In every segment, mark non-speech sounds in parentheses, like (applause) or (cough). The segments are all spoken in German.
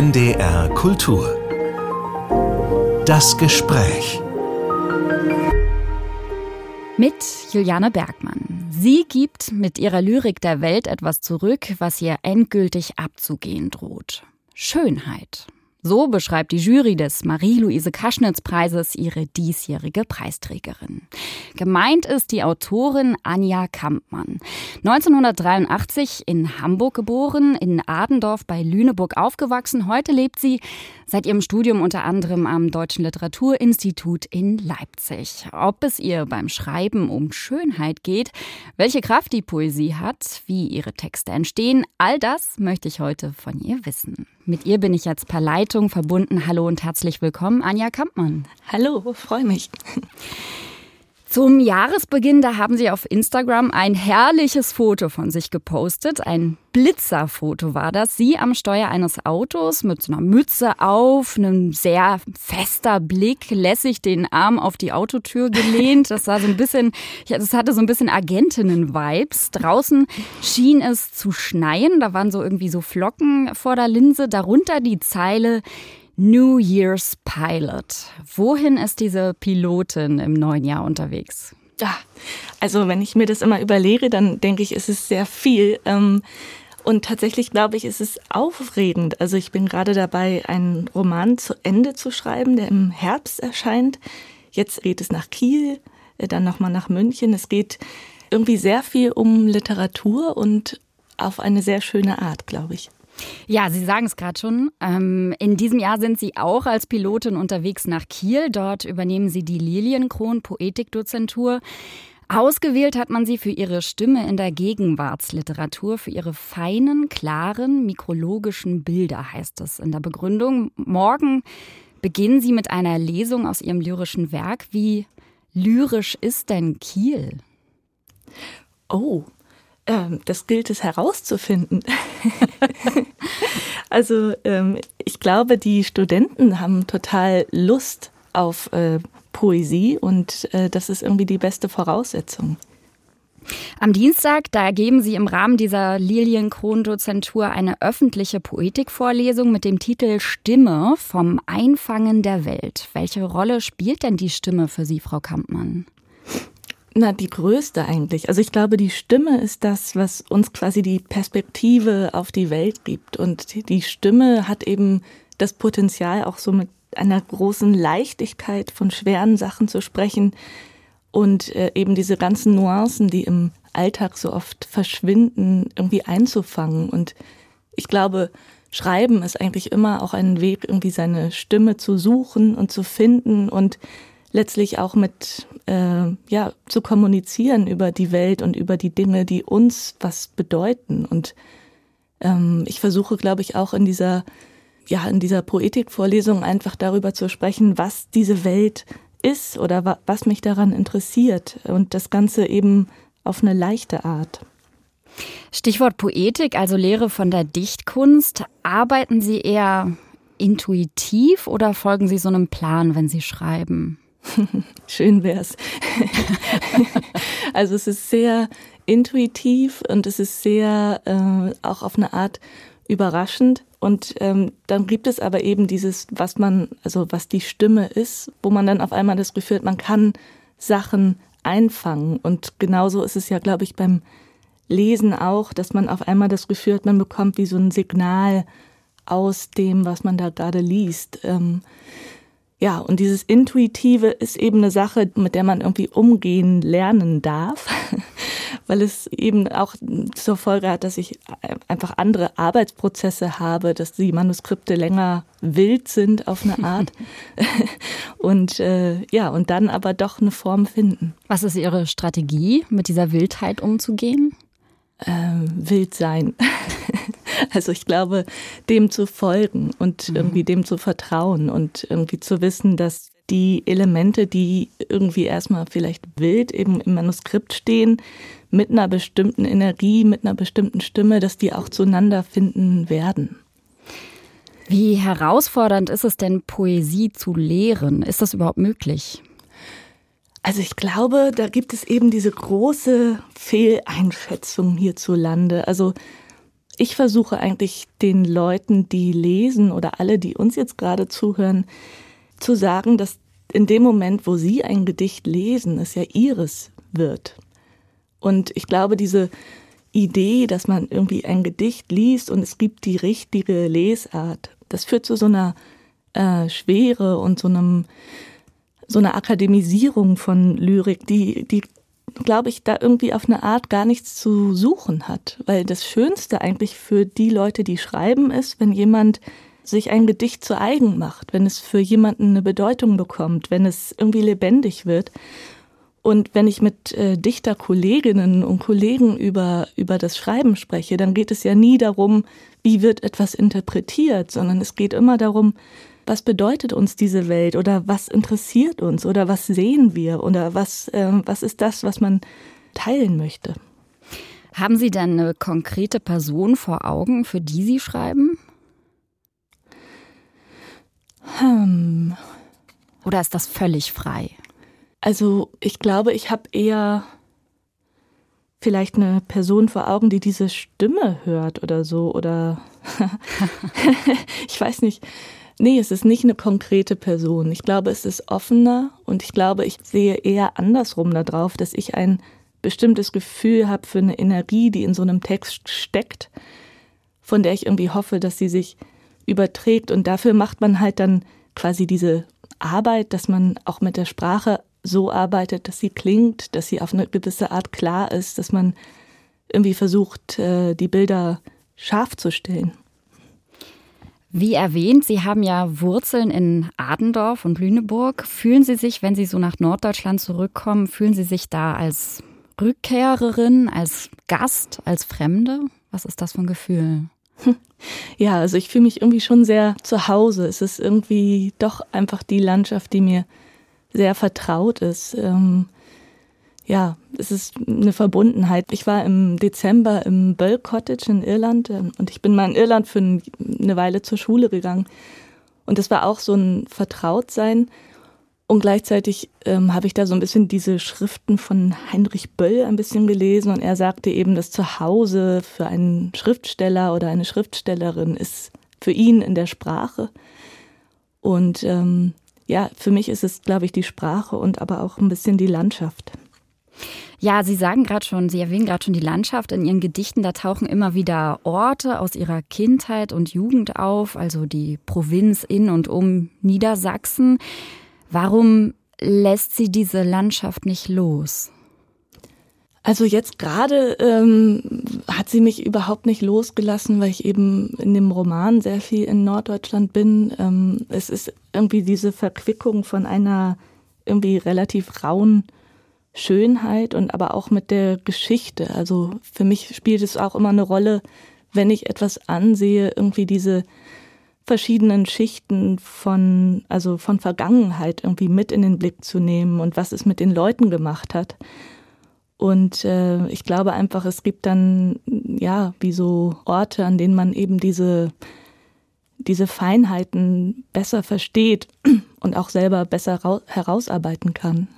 NDR Kultur. Das Gespräch. Mit Juliane Bergmann. Sie gibt mit ihrer Lyrik der Welt etwas zurück, was ihr endgültig abzugehen droht. Schönheit. So beschreibt die Jury des Marie-Louise Kaschnitz-Preises ihre diesjährige Preisträgerin. Gemeint ist die Autorin Anja Kampmann. 1983 in Hamburg geboren, in Adendorf bei Lüneburg aufgewachsen. Heute lebt sie seit ihrem Studium unter anderem am Deutschen Literaturinstitut in Leipzig. Ob es ihr beim Schreiben um Schönheit geht, welche Kraft die Poesie hat, wie ihre Texte entstehen, all das möchte ich heute von ihr wissen. Mit ihr bin ich jetzt per Leitung verbunden. Hallo und herzlich willkommen, Anja Kampmann. Hallo, freue mich. Zum Jahresbeginn, da haben Sie auf Instagram ein herrliches Foto von sich gepostet. Ein Blitzerfoto war das. Sie am Steuer eines Autos mit so einer Mütze auf, einem sehr fester Blick, lässig den Arm auf die Autotür gelehnt. Das war so ein bisschen, das hatte so ein bisschen Agentinnen-Vibes. Draußen schien es zu schneien. Da waren so irgendwie so Flocken vor der Linse. Darunter die Zeile, New Year's Pilot. Wohin ist diese Pilotin im neuen Jahr unterwegs? Ja, also wenn ich mir das immer überlege, dann denke ich, es ist sehr viel. Ähm, und tatsächlich glaube ich, ist es aufregend. Also ich bin gerade dabei, einen Roman zu Ende zu schreiben, der im Herbst erscheint. Jetzt geht es nach Kiel, äh, dann nochmal nach München. Es geht irgendwie sehr viel um Literatur und auf eine sehr schöne Art, glaube ich. Ja, Sie sagen es gerade schon. Ähm, in diesem Jahr sind Sie auch als Pilotin unterwegs nach Kiel. Dort übernehmen Sie die Lilienkron Poetikdozentur. Ausgewählt hat man sie für ihre Stimme in der Gegenwartsliteratur, für ihre feinen, klaren, mikrologischen Bilder, heißt es in der Begründung. Morgen beginnen Sie mit einer Lesung aus Ihrem lyrischen Werk. Wie lyrisch ist denn Kiel? Oh, ähm, das gilt es herauszufinden. (laughs) also ähm, ich glaube, die Studenten haben total Lust auf äh, Poesie und äh, das ist irgendwie die beste Voraussetzung. Am Dienstag, da geben Sie im Rahmen dieser Lilienkron-Dozentur eine öffentliche Poetikvorlesung mit dem Titel Stimme vom Einfangen der Welt. Welche Rolle spielt denn die Stimme für Sie, Frau Kampmann? Na, die größte eigentlich. Also ich glaube, die Stimme ist das, was uns quasi die Perspektive auf die Welt gibt. Und die Stimme hat eben das Potenzial, auch so mit einer großen Leichtigkeit von schweren Sachen zu sprechen und äh, eben diese ganzen Nuancen, die im Alltag so oft verschwinden, irgendwie einzufangen. Und ich glaube, Schreiben ist eigentlich immer auch ein Weg, irgendwie seine Stimme zu suchen und zu finden und letztlich auch mit äh, ja zu kommunizieren über die Welt und über die Dinge, die uns was bedeuten. Und ähm, ich versuche, glaube ich, auch in dieser ja in dieser Poetikvorlesung einfach darüber zu sprechen, was diese Welt ist oder wa was mich daran interessiert und das Ganze eben auf eine leichte Art. Stichwort Poetik, also Lehre von der Dichtkunst. Arbeiten Sie eher intuitiv oder folgen Sie so einem Plan, wenn Sie schreiben? (laughs) Schön wär's. (laughs) also es ist sehr intuitiv und es ist sehr äh, auch auf eine Art überraschend. Und ähm, dann gibt es aber eben dieses, was man, also was die Stimme ist, wo man dann auf einmal das Gefühl hat, man kann Sachen einfangen. Und genauso ist es ja, glaube ich, beim Lesen auch, dass man auf einmal das Gefühl hat, man bekommt wie so ein Signal aus dem, was man da gerade liest. Ähm, ja, und dieses Intuitive ist eben eine Sache, mit der man irgendwie umgehen lernen darf, (laughs) weil es eben auch zur Folge hat, dass ich einfach andere Arbeitsprozesse habe, dass die Manuskripte länger wild sind auf eine Art (laughs) (laughs) und äh, ja, und dann aber doch eine Form finden. Was ist Ihre Strategie, mit dieser Wildheit umzugehen? Ähm, wild sein. (laughs) Also ich glaube, dem zu folgen und mhm. irgendwie dem zu vertrauen und irgendwie zu wissen, dass die Elemente, die irgendwie erstmal vielleicht wild eben im Manuskript stehen, mit einer bestimmten Energie, mit einer bestimmten Stimme, dass die auch zueinander finden werden. Wie herausfordernd ist es denn, Poesie zu lehren? Ist das überhaupt möglich? Also ich glaube, da gibt es eben diese große Fehleinschätzung hierzulande. Also ich versuche eigentlich den Leuten, die lesen oder alle, die uns jetzt gerade zuhören, zu sagen, dass in dem Moment, wo sie ein Gedicht lesen, es ja ihres wird. Und ich glaube, diese Idee, dass man irgendwie ein Gedicht liest und es gibt die richtige Lesart, das führt zu so einer äh, Schwere und so einem so einer Akademisierung von Lyrik, die, die glaube ich, da irgendwie auf eine Art gar nichts zu suchen hat. Weil das Schönste eigentlich für die Leute, die schreiben, ist, wenn jemand sich ein Gedicht zu eigen macht, wenn es für jemanden eine Bedeutung bekommt, wenn es irgendwie lebendig wird. Und wenn ich mit äh, Dichterkolleginnen und Kollegen über, über das Schreiben spreche, dann geht es ja nie darum, wie wird etwas interpretiert, sondern es geht immer darum, was bedeutet uns diese Welt oder was interessiert uns oder was sehen wir oder was, äh, was ist das, was man teilen möchte. Haben Sie denn eine konkrete Person vor Augen, für die Sie schreiben? Hm. Oder ist das völlig frei? Also ich glaube, ich habe eher vielleicht eine Person vor Augen, die diese Stimme hört oder so oder (laughs) (laughs) ich weiß nicht. Nee, es ist nicht eine konkrete Person. Ich glaube, es ist offener und ich glaube, ich sehe eher andersrum darauf, dass ich ein bestimmtes Gefühl habe für eine Energie, die in so einem Text steckt, von der ich irgendwie hoffe, dass sie sich überträgt. Und dafür macht man halt dann quasi diese Arbeit, dass man auch mit der Sprache so arbeitet, dass sie klingt, dass sie auf eine gewisse Art klar ist, dass man irgendwie versucht, äh, die Bilder scharf zu stellen. Wie erwähnt, Sie haben ja Wurzeln in Adendorf und Lüneburg. Fühlen Sie sich, wenn Sie so nach Norddeutschland zurückkommen, fühlen Sie sich da als Rückkehrerin, als Gast, als Fremde? Was ist das für ein Gefühl? (laughs) Ja, also ich fühle mich irgendwie schon sehr zu Hause. Es ist irgendwie doch einfach die Landschaft, die mir sehr vertraut ist. Ähm, ja, es ist eine Verbundenheit. Ich war im Dezember im Böll Cottage in Irland ähm, und ich bin mal in Irland für eine Weile zur Schule gegangen. Und das war auch so ein Vertrautsein. Und gleichzeitig ähm, habe ich da so ein bisschen diese Schriften von Heinrich Böll ein bisschen gelesen und er sagte eben, dass Zuhause für einen Schriftsteller oder eine Schriftstellerin ist für ihn in der Sprache. Und ähm, ja, für mich ist es, glaube ich, die Sprache und aber auch ein bisschen die Landschaft. Ja, Sie sagen gerade schon, Sie erwähnen gerade schon die Landschaft. In Ihren Gedichten, da tauchen immer wieder Orte aus Ihrer Kindheit und Jugend auf, also die Provinz in und um Niedersachsen. Warum lässt Sie diese Landschaft nicht los? Also jetzt gerade ähm, hat sie mich überhaupt nicht losgelassen, weil ich eben in dem Roman sehr viel in Norddeutschland bin. Ähm, es ist irgendwie diese Verquickung von einer irgendwie relativ rauen Schönheit und aber auch mit der Geschichte. Also für mich spielt es auch immer eine Rolle, wenn ich etwas ansehe, irgendwie diese verschiedenen Schichten von, also von Vergangenheit irgendwie mit in den Blick zu nehmen und was es mit den Leuten gemacht hat. Und äh, ich glaube einfach, es gibt dann, ja, wie so Orte, an denen man eben diese, diese Feinheiten besser versteht und auch selber besser herausarbeiten kann.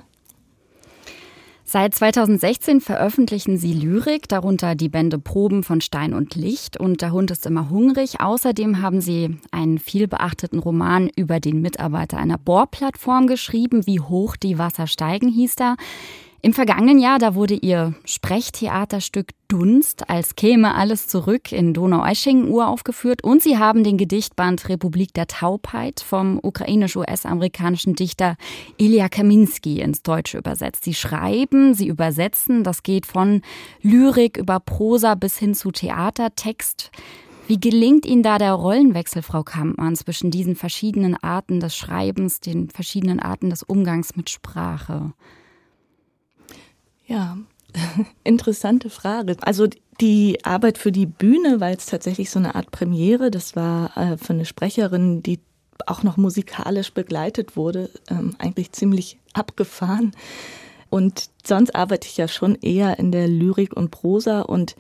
Seit 2016 veröffentlichen sie Lyrik, darunter die Bände Proben von Stein und Licht und Der Hund ist immer hungrig. Außerdem haben sie einen vielbeachteten Roman über den Mitarbeiter einer Bohrplattform geschrieben. Wie hoch die Wasser steigen hieß da. Im vergangenen Jahr, da wurde ihr Sprechtheaterstück Dunst als käme alles zurück in Donaueschingen uraufgeführt und sie haben den Gedichtband Republik der Taubheit vom ukrainisch-US-amerikanischen Dichter Ilya Kaminski ins Deutsche übersetzt. Sie schreiben, sie übersetzen, das geht von Lyrik über Prosa bis hin zu Theatertext. Wie gelingt Ihnen da der Rollenwechsel, Frau Kampmann, zwischen diesen verschiedenen Arten des Schreibens, den verschiedenen Arten des Umgangs mit Sprache? Ja, (laughs) interessante Frage. Also die Arbeit für die Bühne war jetzt tatsächlich so eine Art Premiere. Das war äh, für eine Sprecherin, die auch noch musikalisch begleitet wurde, ähm, eigentlich ziemlich abgefahren. Und sonst arbeite ich ja schon eher in der Lyrik und Prosa und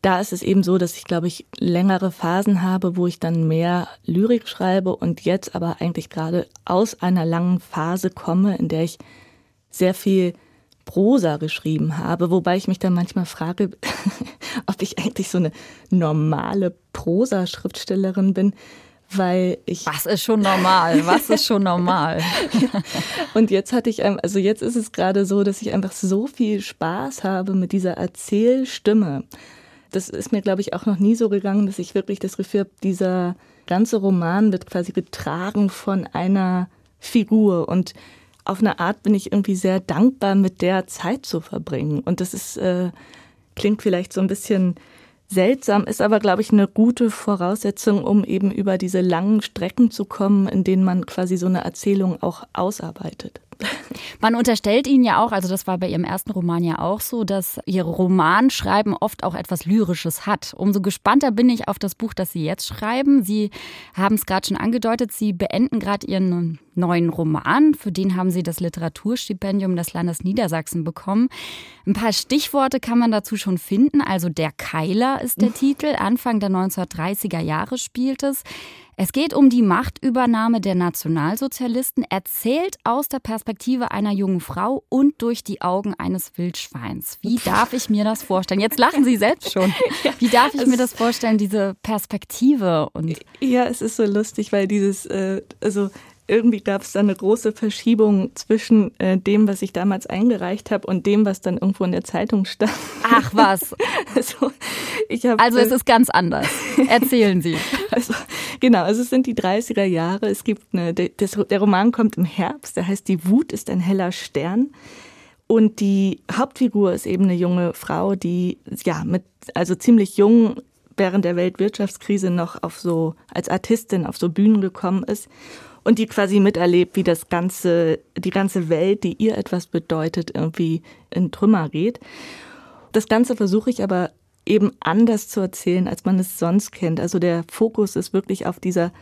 da ist es eben so, dass ich, glaube ich, längere Phasen habe, wo ich dann mehr Lyrik schreibe und jetzt aber eigentlich gerade aus einer langen Phase komme, in der ich sehr viel Prosa geschrieben habe, wobei ich mich dann manchmal frage, (laughs) ob ich eigentlich so eine normale Prosa-Schriftstellerin bin, weil ich. Was ist schon normal? Was ist schon normal? (laughs) und jetzt hatte ich, also jetzt ist es gerade so, dass ich einfach so viel Spaß habe mit dieser Erzählstimme. Das ist mir, glaube ich, auch noch nie so gegangen, dass ich wirklich das Gefühl habe, dieser ganze Roman wird quasi getragen von einer Figur und auf eine Art bin ich irgendwie sehr dankbar, mit der Zeit zu verbringen. Und das ist, äh, klingt vielleicht so ein bisschen seltsam, ist aber, glaube ich, eine gute Voraussetzung, um eben über diese langen Strecken zu kommen, in denen man quasi so eine Erzählung auch ausarbeitet. Man unterstellt Ihnen ja auch, also das war bei Ihrem ersten Roman ja auch so, dass Ihr Romanschreiben oft auch etwas Lyrisches hat. Umso gespannter bin ich auf das Buch, das Sie jetzt schreiben. Sie haben es gerade schon angedeutet, Sie beenden gerade Ihren neuen Roman. Für den haben Sie das Literaturstipendium des Landes Niedersachsen bekommen. Ein paar Stichworte kann man dazu schon finden. Also Der Keiler ist der Titel. Anfang der 1930er Jahre spielt es. Es geht um die Machtübernahme der Nationalsozialisten, erzählt aus der Perspektive einer jungen Frau und durch die Augen eines Wildschweins. Wie (laughs) darf ich mir das vorstellen? Jetzt lachen Sie selbst schon. (laughs) Wie darf ich mir das vorstellen, diese Perspektive? Und ja, es ist so lustig, weil dieses, äh, also irgendwie gab es da eine große Verschiebung zwischen äh, dem, was ich damals eingereicht habe und dem, was dann irgendwo in der Zeitung stand. Ach was. (laughs) also, ich hab, also es äh, ist ganz anders. Erzählen Sie. (laughs) Also, genau, also es sind die 30er Jahre. Es gibt eine, das, der Roman kommt im Herbst, der heißt Die Wut ist ein heller Stern. Und die Hauptfigur ist eben eine junge Frau, die ja mit also ziemlich jung während der Weltwirtschaftskrise noch auf so als Artistin auf so Bühnen gekommen ist und die quasi miterlebt, wie das ganze, die ganze Welt, die ihr etwas bedeutet, irgendwie in Trümmer geht. Das Ganze versuche ich aber eben anders zu erzählen, als man es sonst kennt. Also der Fokus ist wirklich auf dieser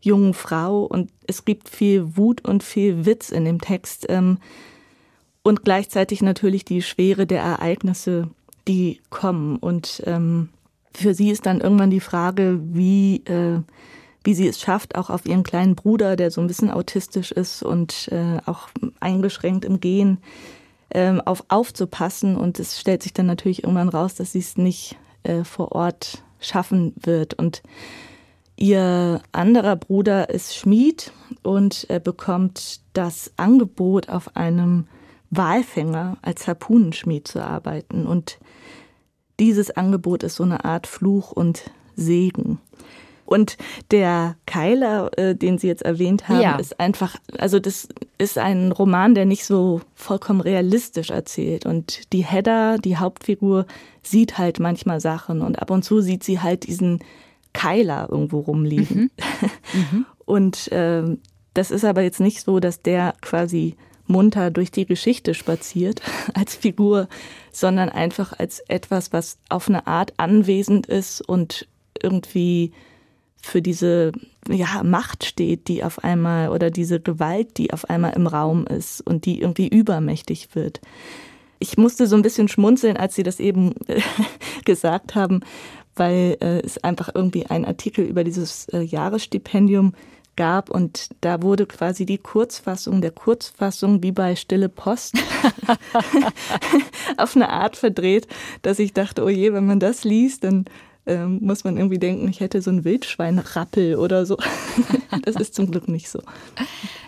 jungen Frau und es gibt viel Wut und viel Witz in dem Text ähm, und gleichzeitig natürlich die Schwere der Ereignisse, die kommen. Und ähm, für sie ist dann irgendwann die Frage, wie äh, wie sie es schafft, auch auf ihren kleinen Bruder, der so ein bisschen autistisch ist und äh, auch eingeschränkt im Gehen, ähm, auf aufzupassen. Und es stellt sich dann natürlich irgendwann raus, dass sie es nicht äh, vor Ort schaffen wird. Und ihr anderer Bruder ist Schmied und er bekommt das Angebot, auf einem Walfänger als Harpunenschmied zu arbeiten. Und dieses Angebot ist so eine Art Fluch und Segen. Und der Keiler, äh, den Sie jetzt erwähnt haben, ja. ist einfach, also das ist ein Roman, der nicht so vollkommen realistisch erzählt. Und die Hedda, die Hauptfigur, sieht halt manchmal Sachen und ab und zu sieht sie halt diesen Keiler irgendwo rumliegen. Mhm. (laughs) Mhm. Und äh, das ist aber jetzt nicht so, dass der quasi munter durch die Geschichte spaziert (laughs) als Figur, sondern einfach als etwas, was auf eine Art anwesend ist und irgendwie für diese ja, Macht steht, die auf einmal oder diese Gewalt, die auf einmal im Raum ist und die irgendwie übermächtig wird. Ich musste so ein bisschen schmunzeln, als Sie das eben (laughs) gesagt haben, weil äh, es einfach irgendwie ein Artikel über dieses äh, Jahresstipendium gab und da wurde quasi die Kurzfassung der Kurzfassung wie bei Stille Post (laughs) auf eine Art verdreht, dass ich dachte, oh je, wenn man das liest, dann ähm, muss man irgendwie denken, ich hätte so ein Wildschweinrappel oder so. (laughs) das ist zum Glück nicht so.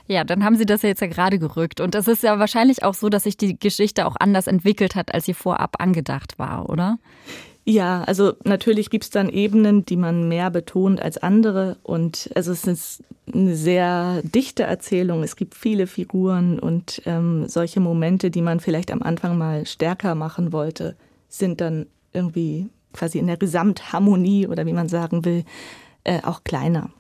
Ja, dann haben Sie das ja jetzt ja gerade gerückt. Und das ist ja wahrscheinlich auch so, dass sich die Geschichte auch anders entwickelt hat, als sie vorab angedacht war, oder? Ja, also natürlich gibt es dann Ebenen, die man mehr betont als andere. Und also es ist eine sehr dichte Erzählung. Es gibt viele Figuren und ähm, solche Momente, die man vielleicht am Anfang mal stärker machen wollte, sind dann irgendwie quasi in der Gesamtharmonie oder wie man sagen will, äh, auch kleiner.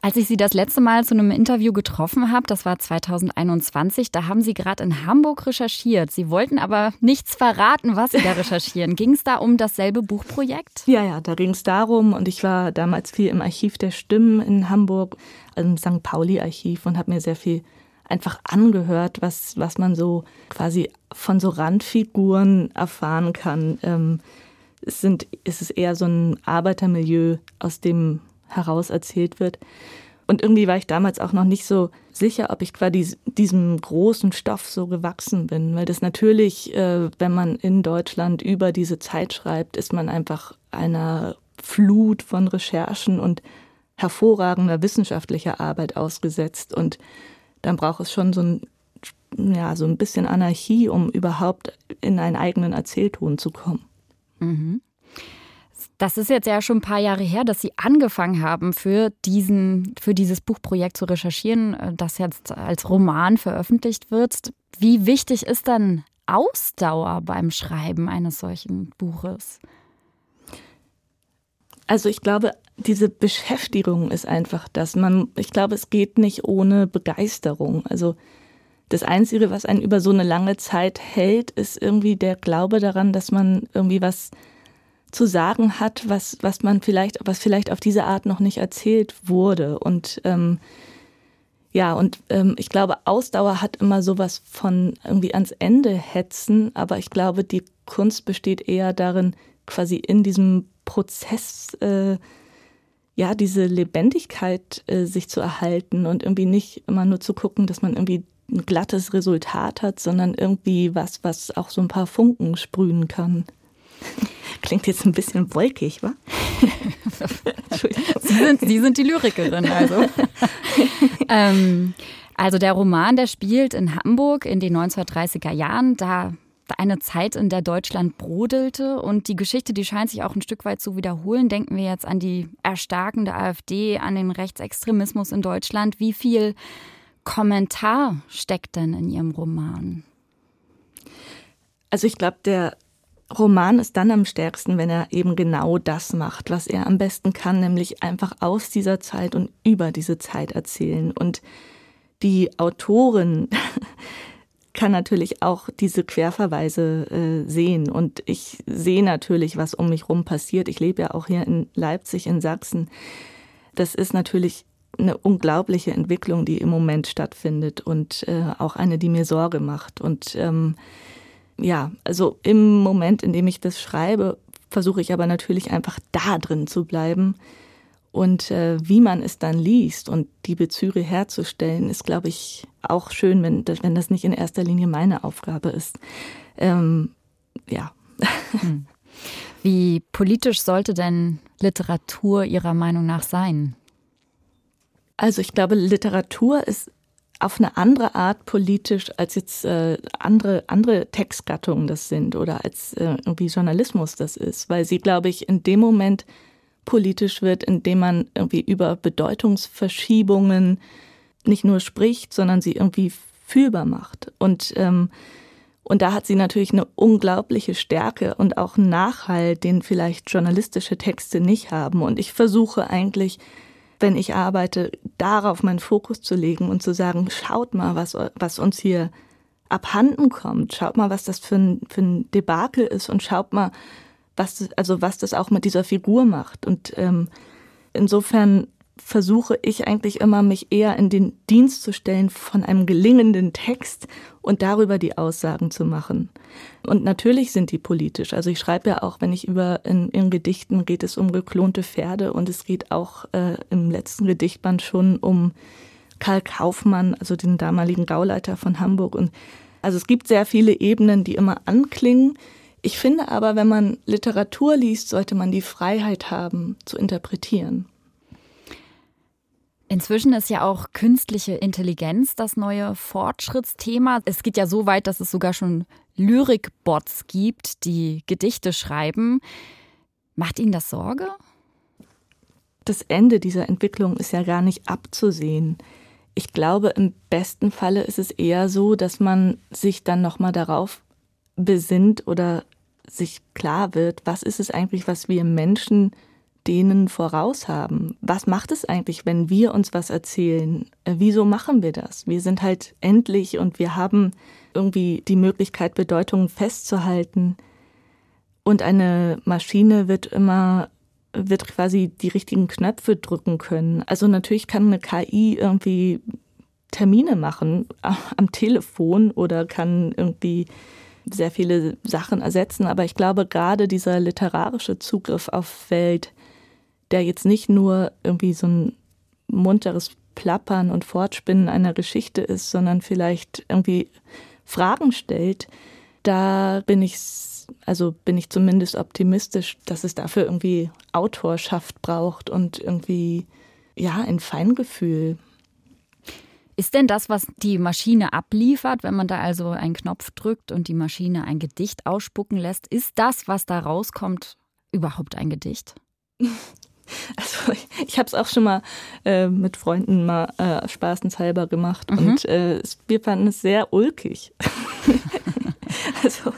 Als ich Sie das letzte Mal zu einem Interview getroffen habe, das war 2021, da haben Sie gerade in Hamburg recherchiert. Sie wollten aber nichts verraten, was Sie da (laughs) recherchieren. ging es da um dasselbe Buchprojekt? Ja, ja, da ging es darum und ich war damals viel im Archiv der Stimmen in Hamburg, im St. Pauli-Archiv und habe mir sehr viel einfach angehört, was, was man so quasi von so Randfiguren erfahren kann. Ähm, es, sind, es ist eher so ein Arbeitermilieu, aus dem heraus erzählt wird. Und irgendwie war ich damals auch noch nicht so sicher, ob ich quasi diesem großen Stoff so gewachsen bin, weil das natürlich, äh, wenn man in Deutschland über diese Zeit schreibt, ist man einfach einer Flut von Recherchen und hervorragender wissenschaftlicher Arbeit ausgesetzt. Und dann braucht es schon so ein, ja, so ein bisschen Anarchie, um überhaupt in einen eigenen Erzählton zu kommen. Mhm. Das ist jetzt ja schon ein paar Jahre her, dass Sie angefangen haben, für, diesen, für dieses Buchprojekt zu recherchieren, äh, das jetzt als Roman veröffentlicht wird. Wie wichtig ist dann Ausdauer beim Schreiben eines solchen Buches? Also ich glaube, diese Beschäftigung ist einfach das. Man, ich glaube, es geht nicht ohne Begeisterung. Also das Einzige, was einen über so eine lange Zeit hält, ist irgendwie der Glaube daran, dass man irgendwie was zu sagen hat, was, was man vielleicht, was vielleicht auf diese Art noch nicht erzählt wurde. Und ähm, ja, und ähm, ich glaube, Ausdauer hat immer sowas von irgendwie ans Ende hetzen, aber ich glaube, die Kunst besteht eher darin, quasi in diesem Prozess äh, ja diese Lebendigkeit äh, sich zu erhalten und irgendwie nicht immer nur zu gucken, dass man irgendwie ein glattes Resultat hat, sondern irgendwie was, was auch so ein paar Funken sprühen kann. (laughs) Klingt jetzt ein bisschen wolkig, wa? (laughs) Sie sind, Sie sind die Lyrikerin, also. (laughs) ähm, also der Roman, der spielt in Hamburg in den 1930er Jahren. Da eine Zeit, in der Deutschland brodelte und die Geschichte, die scheint sich auch ein Stück weit zu wiederholen. Denken wir jetzt an die erstarkende AfD, an den Rechtsextremismus in Deutschland. Wie viel Kommentar steckt denn in Ihrem Roman? Also ich glaube, der Roman ist dann am stärksten, wenn er eben genau das macht, was er am besten kann, nämlich einfach aus dieser Zeit und über diese Zeit erzählen. Und die Autorin (laughs) kann natürlich auch diese Querverweise äh, sehen. Und ich sehe natürlich, was um mich rum passiert. Ich lebe ja auch hier in Leipzig, in Sachsen. Das ist natürlich eine unglaubliche Entwicklung, die im Moment stattfindet und äh, auch eine, die mir Sorge macht. Und ähm, ja, also im Moment, in dem ich das schreibe, versuche ich aber natürlich einfach da drin zu bleiben. Und äh, wie man es dann liest und die Bezüge herzustellen, ist, glaube ich, auch schön, wenn, wenn das nicht in erster Linie meine Aufgabe ist. Ähm, ja. Hm. Wie politisch sollte denn Literatur Ihrer Meinung nach sein? Also ich glaube, Literatur ist auf eine andere Art politisch, als jetzt äh, andere, andere Textgattungen das sind oder als äh, irgendwie Journalismus das ist, weil sie, glaube ich, in dem Moment politisch wird, indem man irgendwie über Bedeutungsverschiebungen nicht nur spricht, sondern sie irgendwie fühlbar macht. Und, ähm, und da hat sie natürlich eine unglaubliche Stärke und auch einen Nachhall, den vielleicht journalistische Texte nicht haben. Und ich versuche eigentlich, wenn ich arbeite, darauf meinen Fokus zu legen und zu sagen, schaut mal, was, was uns hier abhanden kommt. Schaut mal, was das für ein, für ein Debakel ist und schaut mal, was das, also was das auch mit dieser Figur macht. Und ähm, insofern versuche ich eigentlich immer, mich eher in den Dienst zu stellen von einem gelingenden Text und darüber die Aussagen zu machen. Und natürlich sind die politisch. Also ich schreibe ja auch, wenn ich über in, in Gedichten geht es um geklonte Pferde und es geht auch äh, im letzten Gedichtband schon um Karl Kaufmann, also den damaligen Gauleiter von Hamburg. Und also es gibt sehr viele Ebenen, die immer anklingen. Ich finde aber, wenn man Literatur liest, sollte man die Freiheit haben zu interpretieren. Inzwischen ist ja auch künstliche Intelligenz das neue Fortschrittsthema. Es geht ja so weit, dass es sogar schon Lyrikbots gibt, die Gedichte schreiben. Macht Ihnen das Sorge? Das Ende dieser Entwicklung ist ja gar nicht abzusehen. Ich glaube, im besten Falle ist es eher so, dass man sich dann nochmal darauf besinnt oder sich klar wird, was ist es eigentlich, was wir Menschen denen voraus haben. Was macht es eigentlich, wenn wir uns was erzählen? Äh, wieso machen wir das? Wir sind halt endlich und wir haben irgendwie die Möglichkeit, Bedeutungen festzuhalten. Und eine Maschine wird immer, wird quasi die richtigen Knöpfe drücken können. Also natürlich kann eine KI irgendwie Termine machen (laughs) am Telefon oder kann irgendwie sehr viele Sachen ersetzen. Aber ich glaube, gerade dieser literarische Zugriff auf Welt der jetzt nicht nur irgendwie so ein munteres Plappern und Fortspinnen einer Geschichte ist, sondern vielleicht irgendwie Fragen stellt, da bin ich, also bin ich zumindest optimistisch, dass es dafür irgendwie Autorschaft braucht und irgendwie, ja, ein Feingefühl. Ist denn das, was die Maschine abliefert, wenn man da also einen Knopf drückt und die Maschine ein Gedicht ausspucken lässt, ist das, was da rauskommt, überhaupt ein Gedicht? (laughs) (laughs) Also ich, ich habe es auch schon mal äh, mit Freunden mal äh, spaßenshalber gemacht mhm. und äh, wir fanden es sehr ulkig. (laughs) also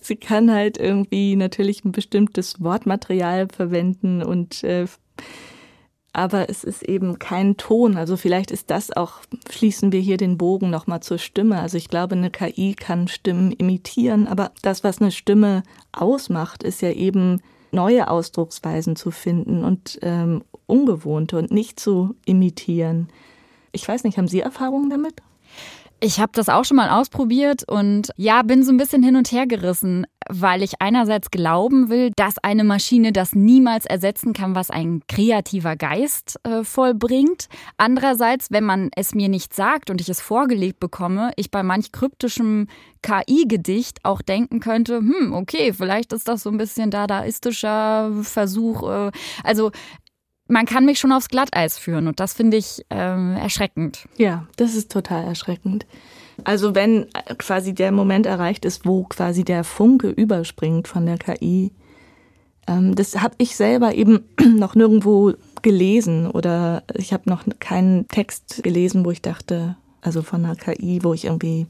sie kann halt irgendwie natürlich ein bestimmtes Wortmaterial verwenden und äh, aber es ist eben kein Ton. Also vielleicht ist das auch, schließen wir hier den Bogen nochmal zur Stimme. Also ich glaube, eine KI kann Stimmen imitieren, aber das, was eine Stimme ausmacht, ist ja eben neue Ausdrucksweisen zu finden und ähm, ungewohnte und nicht zu imitieren. Ich weiß nicht, haben Sie Erfahrungen damit? Ich habe das auch schon mal ausprobiert und ja, bin so ein bisschen hin und her gerissen, weil ich einerseits glauben will, dass eine Maschine das niemals ersetzen kann, was ein kreativer Geist äh, vollbringt. Andererseits, wenn man es mir nicht sagt und ich es vorgelegt bekomme, ich bei manch kryptischem KI-Gedicht auch denken könnte, hm, okay, vielleicht ist das so ein bisschen dadaistischer Versuch. Äh, also man kann mich schon aufs Glatteis führen und das finde ich ähm, erschreckend. Ja, das ist total erschreckend. Also wenn äh, quasi der Moment erreicht ist, wo quasi der Funke überspringt von der KI, ähm, das habe ich selber eben (clears throat) noch nirgendwo gelesen oder ich habe noch keinen Text gelesen, wo ich dachte, also von der KI, wo ich irgendwie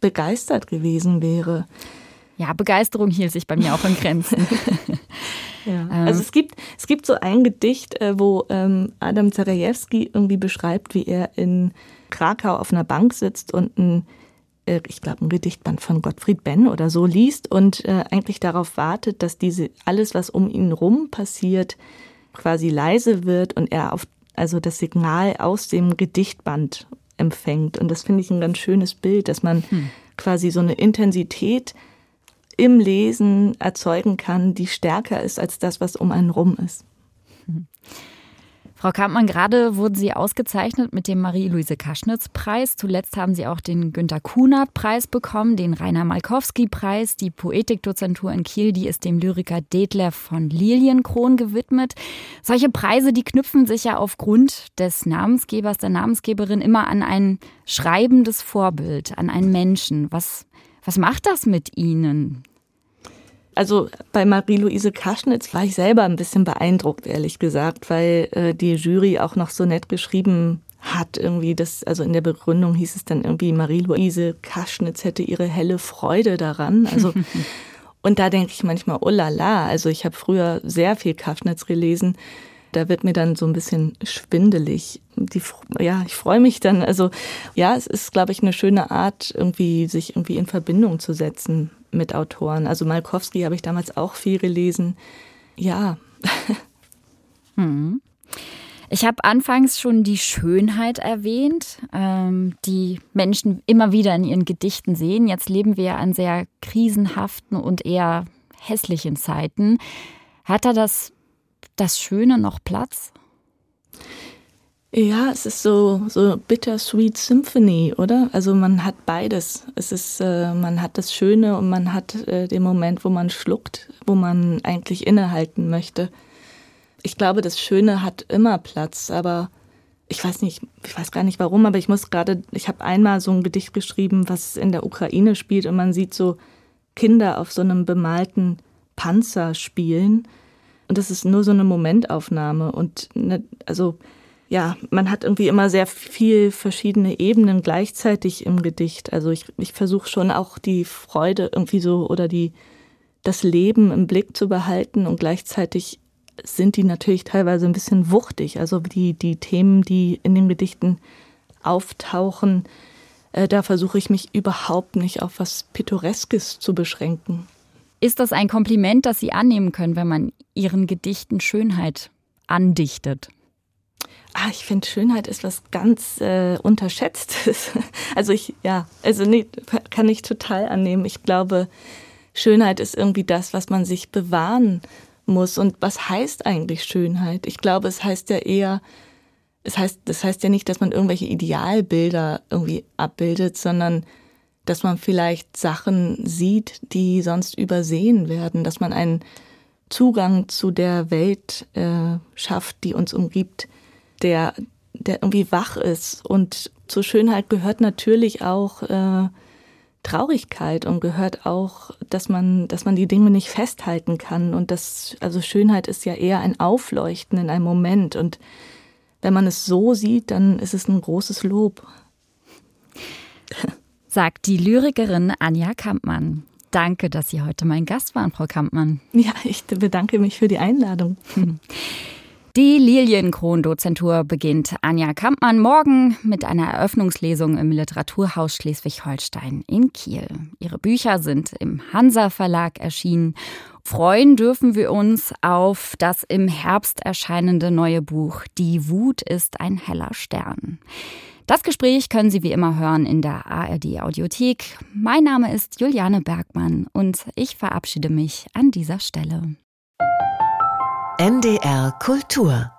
begeistert gewesen wäre. Ja, Begeisterung hielt sich bei mir auch in Grenzen. (laughs) Ja. Ähm. Also es gibt, es gibt so ein Gedicht, äh, wo ähm, Adam Zarajewski irgendwie beschreibt, wie er in Krakau auf einer Bank sitzt und ein, äh, ich glaube, ein Gedichtband von Gottfried Benn oder so liest und äh, eigentlich darauf wartet, dass diese alles, was um ihn rum passiert, quasi leise wird und er auf also das Signal aus dem Gedichtband empfängt. Und das finde ich ein ganz schönes Bild, dass man hm. quasi so eine Intensität im Lesen erzeugen kann, die stärker ist als das, was um einen rum ist. Frau Kampmann, gerade wurden Sie ausgezeichnet mit dem Marie-Louise-Kaschnitz-Preis. Zuletzt haben Sie auch den Günter Kunert-Preis bekommen, den Rainer Malkowski-Preis. Die Poetikdozentur in Kiel, die ist dem Lyriker Detlef von Lilienkron gewidmet. Solche Preise, die knüpfen sich ja aufgrund des Namensgebers, der Namensgeberin immer an ein schreibendes Vorbild, an einen Menschen. Was was macht das mit Ihnen? Also bei Marie-Louise Kaschnitz war ich selber ein bisschen beeindruckt, ehrlich gesagt, weil äh, die Jury auch noch so nett geschrieben hat. Irgendwie das, also in der Begründung hieß es dann irgendwie, Marie-Louise Kaschnitz hätte ihre helle Freude daran. Also (laughs) und da denke ich manchmal, oh la la, also ich habe früher sehr viel Kaschnitz gelesen da wird mir dann so ein bisschen schwindelig. Die, ja, ich freue mich dann. Also ja, es ist, glaube ich, eine schöne Art, irgendwie sich irgendwie in Verbindung zu setzen mit Autoren. Also Malkowski habe ich damals auch viel gelesen. Ja. (laughs) Hm. Ich habe anfangs schon die Schönheit erwähnt, ähm, die Menschen immer wieder in ihren Gedichten sehen. Jetzt leben wir an sehr krisenhaften und eher hässlichen Zeiten. Hat er das das Schöne noch Platz? Ja, es ist so, so bittersweet Symphony, oder? Also man hat beides. Es ist, äh, man hat das Schöne und man hat äh, den Moment, wo man schluckt, wo man eigentlich innehalten möchte. Ich glaube, das Schöne hat immer Platz, aber ich weiß nicht, ich weiß gar nicht warum, aber ich muss gerade, ich habe einmal so ein Gedicht geschrieben, was in der Ukraine spielt und man sieht so Kinder auf so einem bemalten Panzer spielen und das ist nur so eine Momentaufnahme. Und ne, also ja, man hat irgendwie immer sehr viel verschiedene Ebenen gleichzeitig im Gedicht. Also ich, ich versuche schon auch die Freude irgendwie so oder die das Leben im Blick zu behalten und gleichzeitig sind die natürlich teilweise ein bisschen wuchtig. Also die, die Themen, die in den Gedichten auftauchen, äh, da versuche ich mich überhaupt nicht auf was Pittoreskes zu beschränken. Ist das ein Kompliment, das Sie annehmen können, wenn man Ihren Gedichten Schönheit andichtet? Ah, ich finde, Schönheit ist was ganz äh, Unterschätztes. (laughs) Also ich, ja, also nee, kann ich total annehmen. Ich glaube, Schönheit ist irgendwie das, was man sich bewahren muss. Und was heißt eigentlich Schönheit? Ich glaube, es heißt ja eher, Das heißt, das heißt ja nicht, dass man irgendwelche Idealbilder irgendwie abbildet, sondern dass man vielleicht Sachen sieht, die sonst übersehen werden, dass man einen Zugang zu der Welt äh, schafft, die uns umgibt, der, der irgendwie wach ist. Und zur Schönheit gehört natürlich auch äh, Traurigkeit und gehört auch, dass man, dass man die Dinge nicht festhalten kann. Und das, also Schönheit ist ja eher ein Aufleuchten in einem Moment. Und wenn man es so sieht, dann ist es ein großes Lob. (laughs) Sagt die Lyrikerin Anja Kampmann. Danke, dass Sie heute mein Gast waren, Frau Kampmann. Ja, ich bedanke mich für die Einladung. (laughs) Die Lilienkron-Dozentur beginnt Anja Kampmann morgen mit einer Eröffnungslesung im Literaturhaus Schleswig-Holstein in Kiel. Ihre Bücher sind im Hansa Verlag erschienen. Freuen dürfen wir uns auf das im Herbst erscheinende neue Buch Die Wut ist ein heller Stern. Das Gespräch können Sie wie immer hören in der ARD Audiothek. Mein Name ist Juliane Bergmann und ich verabschiede mich an dieser Stelle. NDR Kultur